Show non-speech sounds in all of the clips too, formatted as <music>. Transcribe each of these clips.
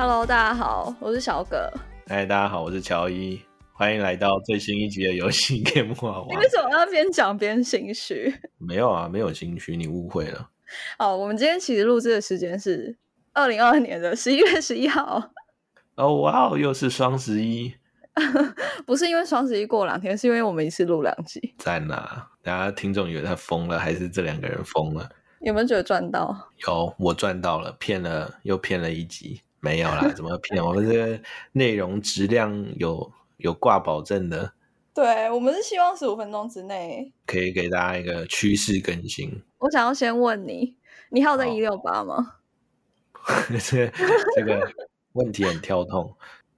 Hello，大家好，我是小葛。嗨，大家好，我是乔伊，欢迎来到最新一集的游戏 Game。<laughs> 你为什么要边讲边心虚？没有啊，没有心虚，你误会了。好，我们今天其实录制的时间是二零二二年的十一月十一号。哦，哇哦，又是双十一，<laughs> 不是因为双十一过两天，是因为我们一次录两集。赞啊！大家听众以为他疯了，还是这两个人疯了？有没有觉得赚到？有，我赚到了，骗了又骗了一集，没有啦，怎么 <laughs> 骗？我们这个内容质量有有挂保证的，对，我们是希望十五分钟之内可以给大家一个趋势更新。我想要先问你，你还有在一六八吗？<laughs> 这这个问题很跳痛，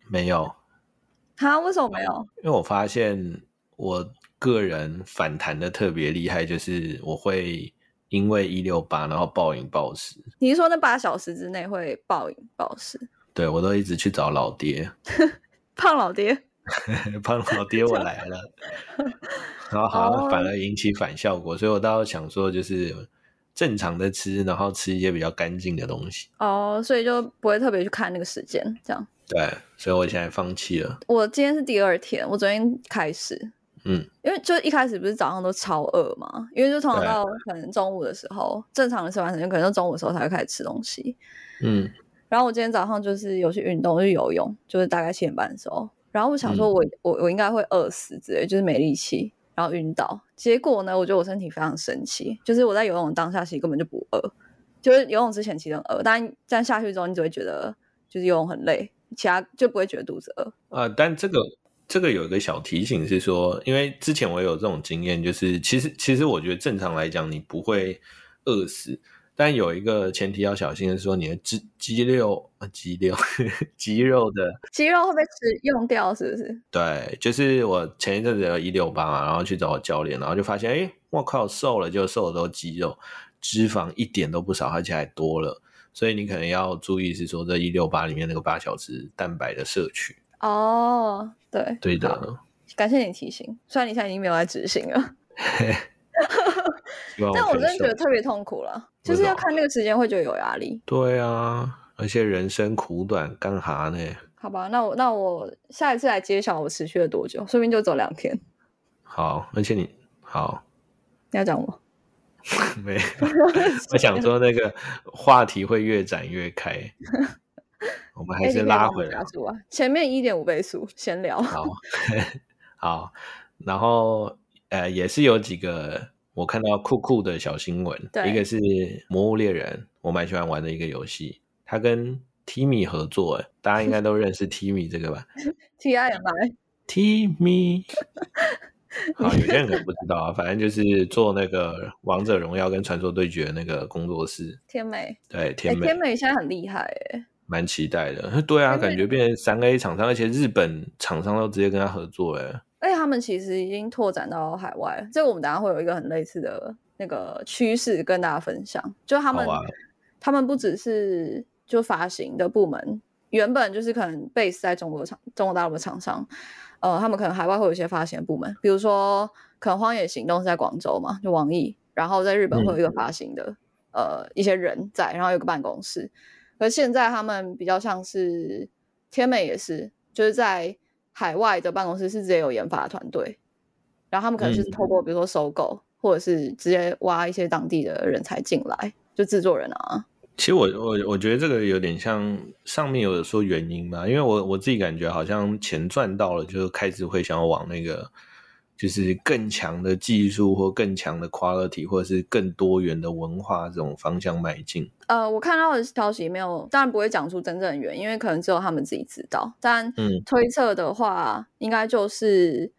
没有，<laughs> 他？为什么没有？因为我发现我个人反弹的特别厉害，就是我会因为一六八然后暴饮暴食，你是说那八小时之内会暴饮暴食？对我都一直去找老爹，<laughs> 胖老爹，<laughs> 胖老爹我来了，<laughs> 然后好像反而引起反效果，所以我倒想说就是正常的吃，然后吃一些比较干净的东西。哦，所以就不会特别去看那个时间，这样。对，所以我现在放弃了。我今天是第二天，我昨天开始，嗯，因为就一开始不是早上都超饿嘛，因为就通常到可能中午的时候，正常的吃完时间可能就中午的时候才会开始吃东西。嗯，然后我今天早上就是有去运动，去游泳，就是大概七点半的时候。然后我想说我，我我应该会饿死之类，就是没力气，然后晕倒。结果呢，我觉得我身体非常神奇，就是我在游泳的当下其实根本就不饿，就是游泳之前其实很饿，但但下去之后你只会觉得就是游泳很累，其他就不会觉得肚子饿。啊、但这个这个有一个小提醒是说，因为之前我有这种经验，就是其实其实我觉得正常来讲你不会饿死，但有一个前提要小心的是说你的肌肌肉啊肌肉 <laughs> 肌肉的肌肉会被吃用掉，是不是？对，就是我前一阵子有一六八嘛，然后去找我教练，然后就发现，哎，我靠，瘦了，就瘦的都肌肉，脂肪一点都不少，而且还多了。所以你可能要注意，是说这一六八里面那个八小时蛋白的摄取。哦，对，对的，感谢你提醒。虽然你现在已经没有在执行了，<laughs> 但我真的觉得特别痛苦了，就是要看那个时间会觉得有压力。对啊，而且人生苦短，干哈呢？好吧，那我那我下一次来揭晓我持续了多久，说不定就走两天。好，而且你好，你要讲我？<laughs> 没有，我想说那个话题会越展越开，<laughs> 我们还是拉回来！前面一点五倍速，闲聊。好，<laughs> 好，然后呃，也是有几个我看到酷酷的小新闻，对一个是《魔物猎人》，我蛮喜欢玩的一个游戏，它跟 Timmy 合作，哎，大家应该都认识 Timmy 这个吧 <laughs> T I M I，？Timmy，<laughs> 好，有些人可能不知道啊，反正就是做那个《王者荣耀》跟《传说对决》那个工作室，天美，对，哎，天美，天美现在很厉害哎。蛮期待的。<laughs> 对啊，感觉变成三 A 厂商，而且日本厂商都直接跟他合作，哎，而且他们其实已经拓展到海外了，这个我们等一下会有一个很类似的那个趋势跟大家分享。就他们，啊他们不只是就发行的部门，原本就是可能 base 在中国厂、中国大陆的厂商，呃，他们可能海外会有一些发行的部门，比如说可能《荒野行动》是在广州嘛，就网易，然后在日本会有一个发行的、呃一些人在，然后有个办公室。而现在他们比较像是天美也是，就是在海外的办公室是直接有研发团队，然后他们可能是嗯透过比如说收购，或者是直接挖一些当地的人才进来，就制作人啊。其实我我我觉得这个有点像上面有说原因吧，因为我我自己感觉好像钱赚到了，就开始会想要往那个就是更强的技术或更强的 quality 或者是更多元的文化这种方向迈进。呃，我看到的消息没有，当然不会讲出真正的原因，因为可能只有他们自己知道。但嗯推测的话，应该就是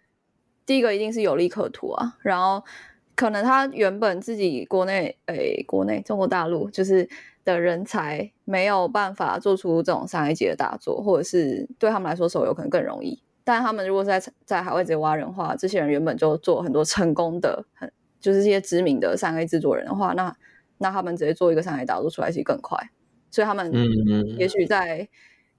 第一个一定是有利可图啊，然后可能他原本自己国内诶，国内中国大陆就是的人才没有办法做出这种三 A 级的大作，或者是对他们来说手游可能更容易。但他们如果是在在海外直接挖人的话，这些人原本就做很多成功的，很就是这些知名的三 A 制作人的话，那那他们直接做一个三 A 大作出来其实更快，所以他们嗯嗯也许在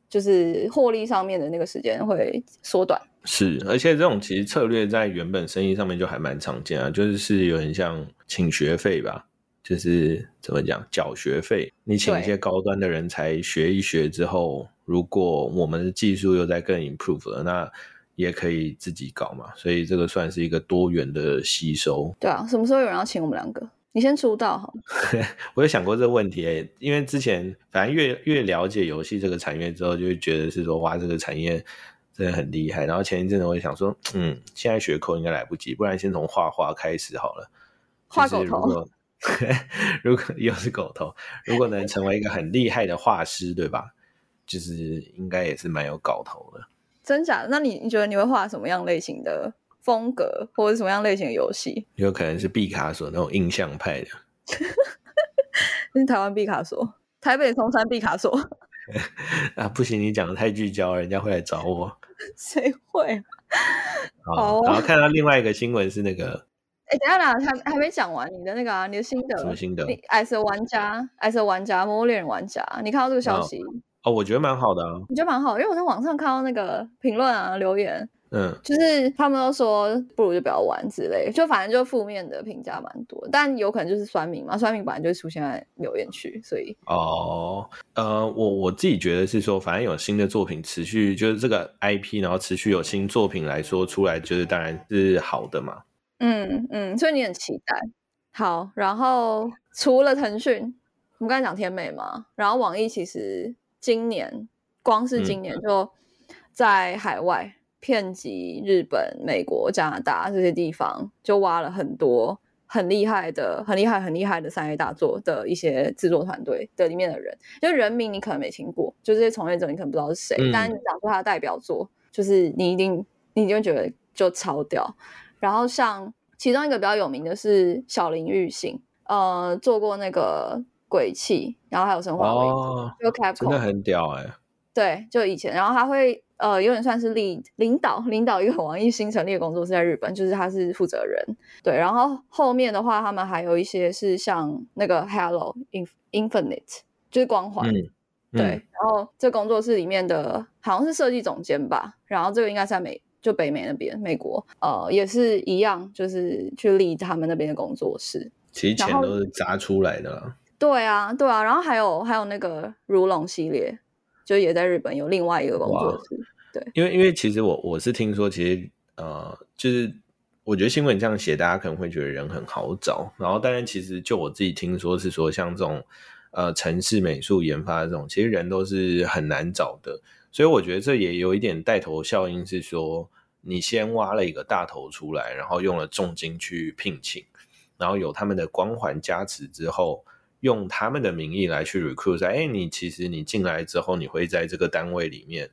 就是获利上面的那个时间会缩短。是，而且这种其实策略在原本生意上面就还蛮常见啊，就是是有点像请学费吧，就是怎么讲缴学费，你请一些高端的人才学一学之后，如果我们的技术又在更 improve 了，那也可以自己搞嘛。所以这个算是一个多元的吸收。对啊，什么时候有人要请我们两个？你先出道好。<laughs> 我有想过这个问题，因为之前反正越越了解游戏这个产业之后，就会觉得是说哇，这个产业真的很厉害。然后前一阵子我也想说，嗯，现在学扣应该来不及，不然先从画画开始好了。画狗头。<laughs> 如果 <laughs> 又是狗头，如果能成为一个很厉害的画师，对吧？就是应该也是蛮有搞头的。真假？那你你觉得你会画什么样类型的？风格或者什么样类型的游戏，有可能是毕卡索那种印象派的，<laughs> 是台湾毕卡索，台北松山毕卡索啊，不行，你讲的太聚焦，人家会来找我。谁会？好，然后看到另外一个新闻是那个，哎，等下啦，还还没讲完你的那个啊，你的心得什么心得？你爱色玩家，爱色玩家，魔猎人玩家，你看到这个消息哦，我觉得蛮好的啊，你觉得蛮好，因为我在网上看到那个评论啊，留言。嗯，就是他们都说不如就不要玩之类，就反正就负面的评价蛮多，但有可能就是酸民嘛，酸民本来就会出现在留言区，所以哦，呃，我我自己觉得是说，反正有新的作品持续，就是这个 IP，然后持续有新作品来说出来，就是当然是好的嘛。嗯嗯，所以你很期待。好，然后除了腾讯，我们刚才讲天美嘛，然后网易其实今年光是今年就在海外。遍及日本、美国、加拿大这些地方，就挖了很多很厉害的、很厉害、很厉害的三 A 大作的一些制作团队的里面的人，就人名你可能没听过，就这些从业者你可能不知道是谁，但是你讲出他的代表作，就是你一定你一定会觉得就超屌。然后像其中一个比较有名的是小林玉信，呃，做过那个鬼泣，然后还有生化危机，就 Capcom 真的很屌哎。对，就以前，然后他会。呃，有点算是领领导领导一个网易新成立的工作室在日本，就是他是负责人。对，然后后面的话，他们还有一些是像那个 Hello Infinite，就是光环。对，然后这工作室里面的好像是设计总监吧，然后这个应该是在美，就北美那边，美国，呃，也是一样，就是去立他们那边的工作室。其实钱都是砸出来的。对啊，对啊，然后还有还有那个如龙系列，就也在日本有另外一个工作室。对，因为因为其实我我是听说，其实呃，就是我觉得新闻这样写，大家可能会觉得人很好找。然后，当然，其实就我自己听说是说，像这种呃城市美术研发这种，其实人都是很难找的。所以我觉得这也有一点带头效应，是说你先挖了一个大头出来，然后用了重金去聘请，然后有他们的光环加持之后，用他们的名义来去 recruit，哎，你其实你进来之后，你会在这个单位里面。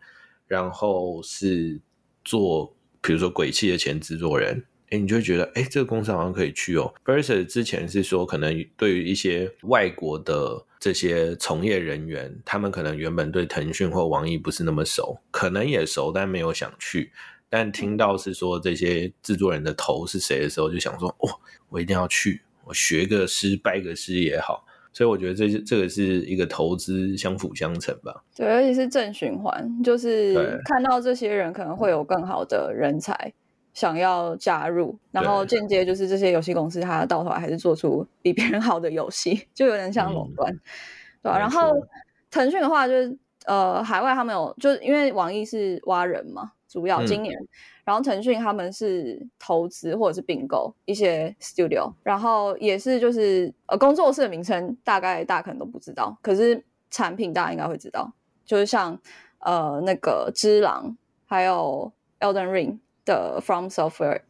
然后是做，比如说鬼泣的前制作人，哎，你就会觉得，哎，这个公司好像可以去哦。Versus 之前是说，可能对于一些外国的这些从业人员，他们可能原本对腾讯或网易不是那么熟，可能也熟，但没有想去。但听到是说这些制作人的头是谁的时候，就想说，哦，我一定要去，我学个师，拜个师也好。所以我觉得这是这个是一个投资相辅相成吧。对，而且是正循环，就是看到这些人可能会有更好的人才想要加入，然后间接就是这些游戏公司它到头来还是做出比别人好的游戏，<laughs> 就有点像垄断，对吧？然后腾讯的话就是呃，海外他们有，就是因为网易是挖人嘛，主要今年。然后腾讯他们是投资或者是并购一些 studio，然后也是就是呃工作室的名称大概大家可能都不知道，可是产品大家应该会知道，就是像呃那个《之狼》还有《Elden Ring》的 From Software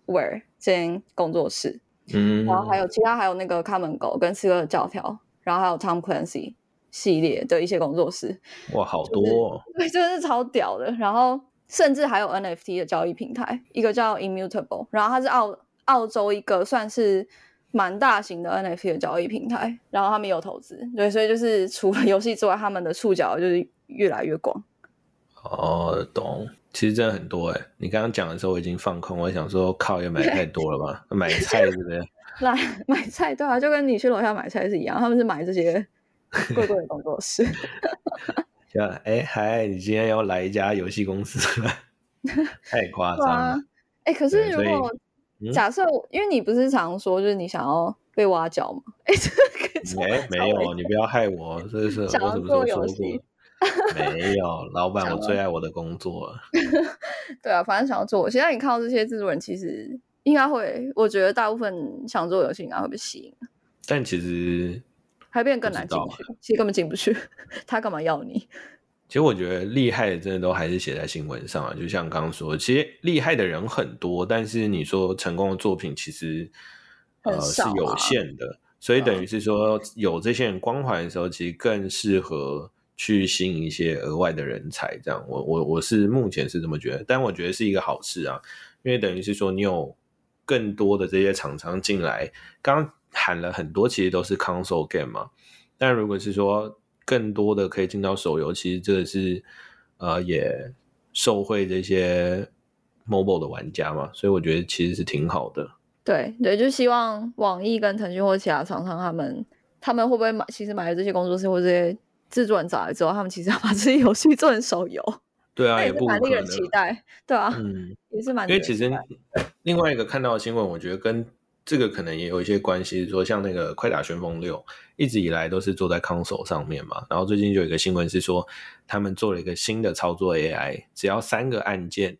这间工作室，嗯，然后还有其他还有那个看门狗跟四个教条，然后还有 Tom Clancy 系列的一些工作室，哇，好多，对，真的是超屌的，然后。甚至还有 NFT 的交易平台，一个叫 Immutable，然后它是澳澳洲一个算是蛮大型的 NFT 的交易平台，然后他们有投资，对，所以就是除了游戏之外，他们的触角就是越来越广。哦，懂，其实真的很多哎。你刚刚讲的时候，我已经放空，我想说，靠，也买太多了吧？<laughs> 买菜是不是？来买菜，对啊，就跟你去楼下买菜是一样，他们是买这些贵贵的工作室。<laughs> 就哎嗨，你今天要来一家游戏公司？<laughs> 太夸张了！哎，可是如果假设，因为你不是常说，就是你想要被挖角吗？哎，没没有，你不要害我，这是我什么时候说过？<laughs> 没有，老板，我最爱我的工作。<laughs> 对啊，反正想要做。现在你看到这些制作人，其实应该会，我觉得大部分想做游戏应该会被吸引。但其实还变更难进去，其实根本进不去。<laughs> 他干嘛要你？其实我觉得厉害的，真的都还是写在新闻上啊。就像刚刚说，其实厉害的人很多，但是你说成功的作品，其实呃是有限的。所以等于是说，有这些人光环的时候，其实更适合。去吸引一些额外的人才，这样我我我是目前是这么觉得，但我觉得是一个好事啊，因为等于是说你有更多的这些厂商进来，刚喊了很多，其实都是 console game 嘛，但如果是说更多的可以进到手游，其实这个是呃也受惠这些 mobile 的玩家嘛，所以我觉得其实是挺好的。对对，就希望网易跟腾讯或其他厂商他们他们会不会买，其实买了这些工作室或这些。制作人找来之后，他们其实要把这些游戏做成手游，<laughs> 对啊，也不蛮令人期待，对啊，嗯，也是蛮。因为其实另外一个看到的新闻，我觉得跟这个可能也有一些关系，说像那个《快打旋风六》一直以来都是坐在 console 上面嘛，然后最近就有一个新闻是说，他们做了一个新的操作 AI，只要三个按键，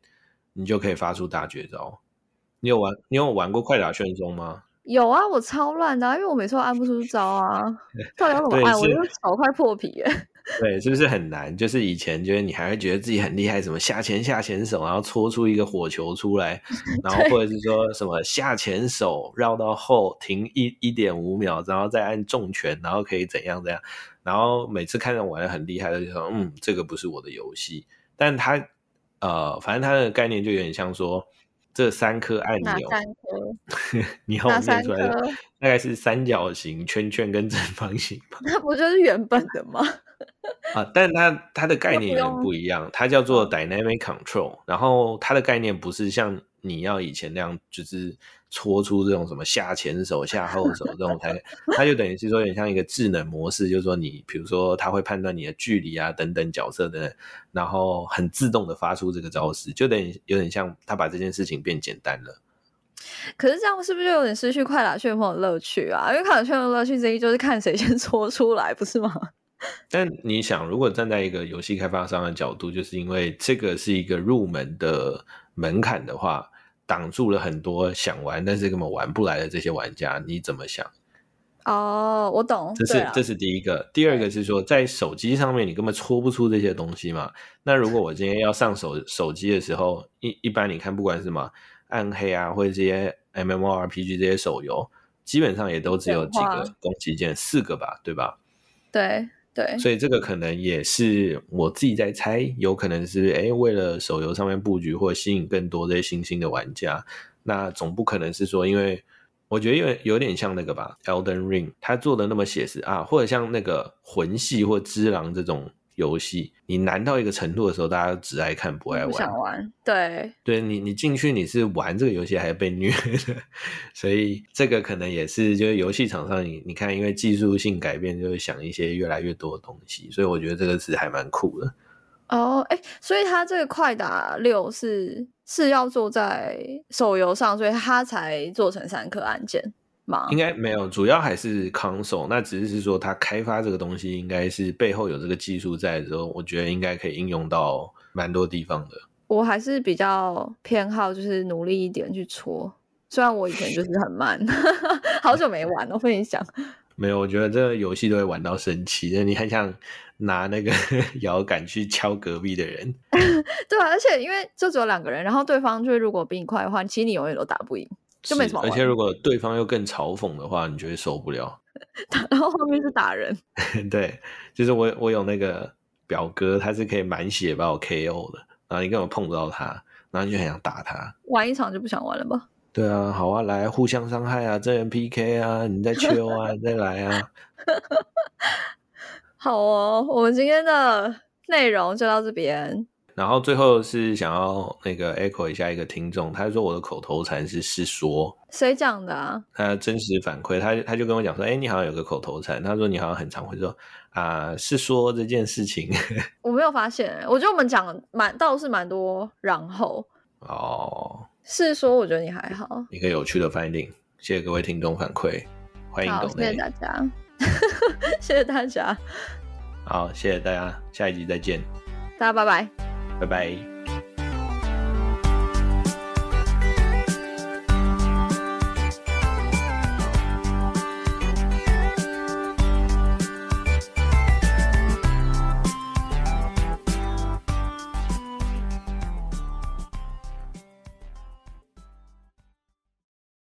你就可以发出大绝招。你有玩？你有玩过《快打旋风》吗？有啊，我超烂的，因为我每次都按不出招啊，<laughs> 到底要怎么按？我就手快破皮耶。<laughs> 对，是不是很难？就是以前觉得你还会觉得自己很厉害，什么下前下前手，然后搓出一个火球出来，<laughs> 然后或者是说什么下前手绕到后停一一点五秒，然后再按重拳，然后可以怎样怎样。然后每次看着玩的很厉害的就说，嗯，这个不是我的游戏。但他呃，反正他的概念就有点像说。这三颗按钮，三颗？<laughs> 你要念出来的大概是三角形、圈圈跟正方形吧？那不就是原本的吗？<laughs> 啊，但它它的概念有点不一样，它叫做 dynamic control，然后它的概念不是像你要以前那样，就是。搓出这种什么下前手、下后手这种才，<laughs> 它就等于是说有点像一个智能模式，就是说你比如说它会判断你的距离啊等等角色的，然后很自动的发出这个招式，就等于有点像它把这件事情变简单了。可是这样是不是就有点失去快打旋风的乐趣啊？因为快打旋风的乐趣之一就是看谁先搓出来，不是吗？<laughs> 但你想，如果站在一个游戏开发商的角度，就是因为这个是一个入门的门槛的话。挡住了很多想玩但是根本玩不来的这些玩家，你怎么想？哦，我懂。这是这是第一个，第二个是说，在手机上面你根本搓不出这些东西嘛。那如果我今天要上手手机的时候，一一般你看，不管是什么暗黑啊，或者这些 MMORPG 这些手游，基本上也都只有几个攻击键，四个吧，对吧？对。对，所以这个可能也是我自己在猜，有可能是哎，为了手游上面布局或吸引更多这些新兴的玩家，那总不可能是说，因为我觉得有有点像那个吧，Elden Ring，他做的那么写实啊，或者像那个魂系或之狼这种。游戏你难到一个程度的时候，大家只爱看不爱玩。不想玩，对，对你你进去你是玩这个游戏还是被虐的？所以这个可能也是就是游戏厂商你你看，因为技术性改变，就会想一些越来越多的东西。所以我觉得这个是还蛮酷的。哦，哎，所以他这个快打六是是要做在手游上，所以他才做成三颗按键。应该没有，主要还是 console。那只是说，它开发这个东西，应该是背后有这个技术在的时候，我觉得应该可以应用到蛮多地方的。我还是比较偏好，就是努力一点去搓。虽然我以前就是很慢，<laughs> 好久没玩了。跟你讲，<laughs> 没有，我觉得这个游戏都会玩到生气。你很想拿那个 <laughs> 摇杆去敲隔壁的人。对啊，而且因为就只有两个人，然后对方就是如果比你快的话，其实你永远都打不赢。就没什么，而且如果对方又更嘲讽的话，你就会受不了。<laughs> 然后后面是打人，<laughs> 对，就是我我有那个表哥，他是可以满血把我 KO 的，然后你根本碰不到他，然后你就很想打他。玩一场就不想玩了吧？对啊，好啊，来互相伤害啊，真人 PK 啊，你再秋啊，你 <laughs> 再来啊。好哦，我们今天的内容就到这边。然后最后是想要那个 echo 一下一个听众，他说我的口头禅是是说，谁讲的啊？他真实反馈，他他就跟我讲说，哎，你好像有个口头禅，他说你好像很常会说啊，是说这件事情。<laughs> 我没有发现，我觉得我们讲蛮倒是蛮多，然后哦，是说我觉得你还好，一个有趣的 finding，谢谢各位听众反馈。欢迎好，抖内。谢谢大家，<laughs> 谢谢大家，好，谢谢大家，下一集再见，大家拜拜。拜拜。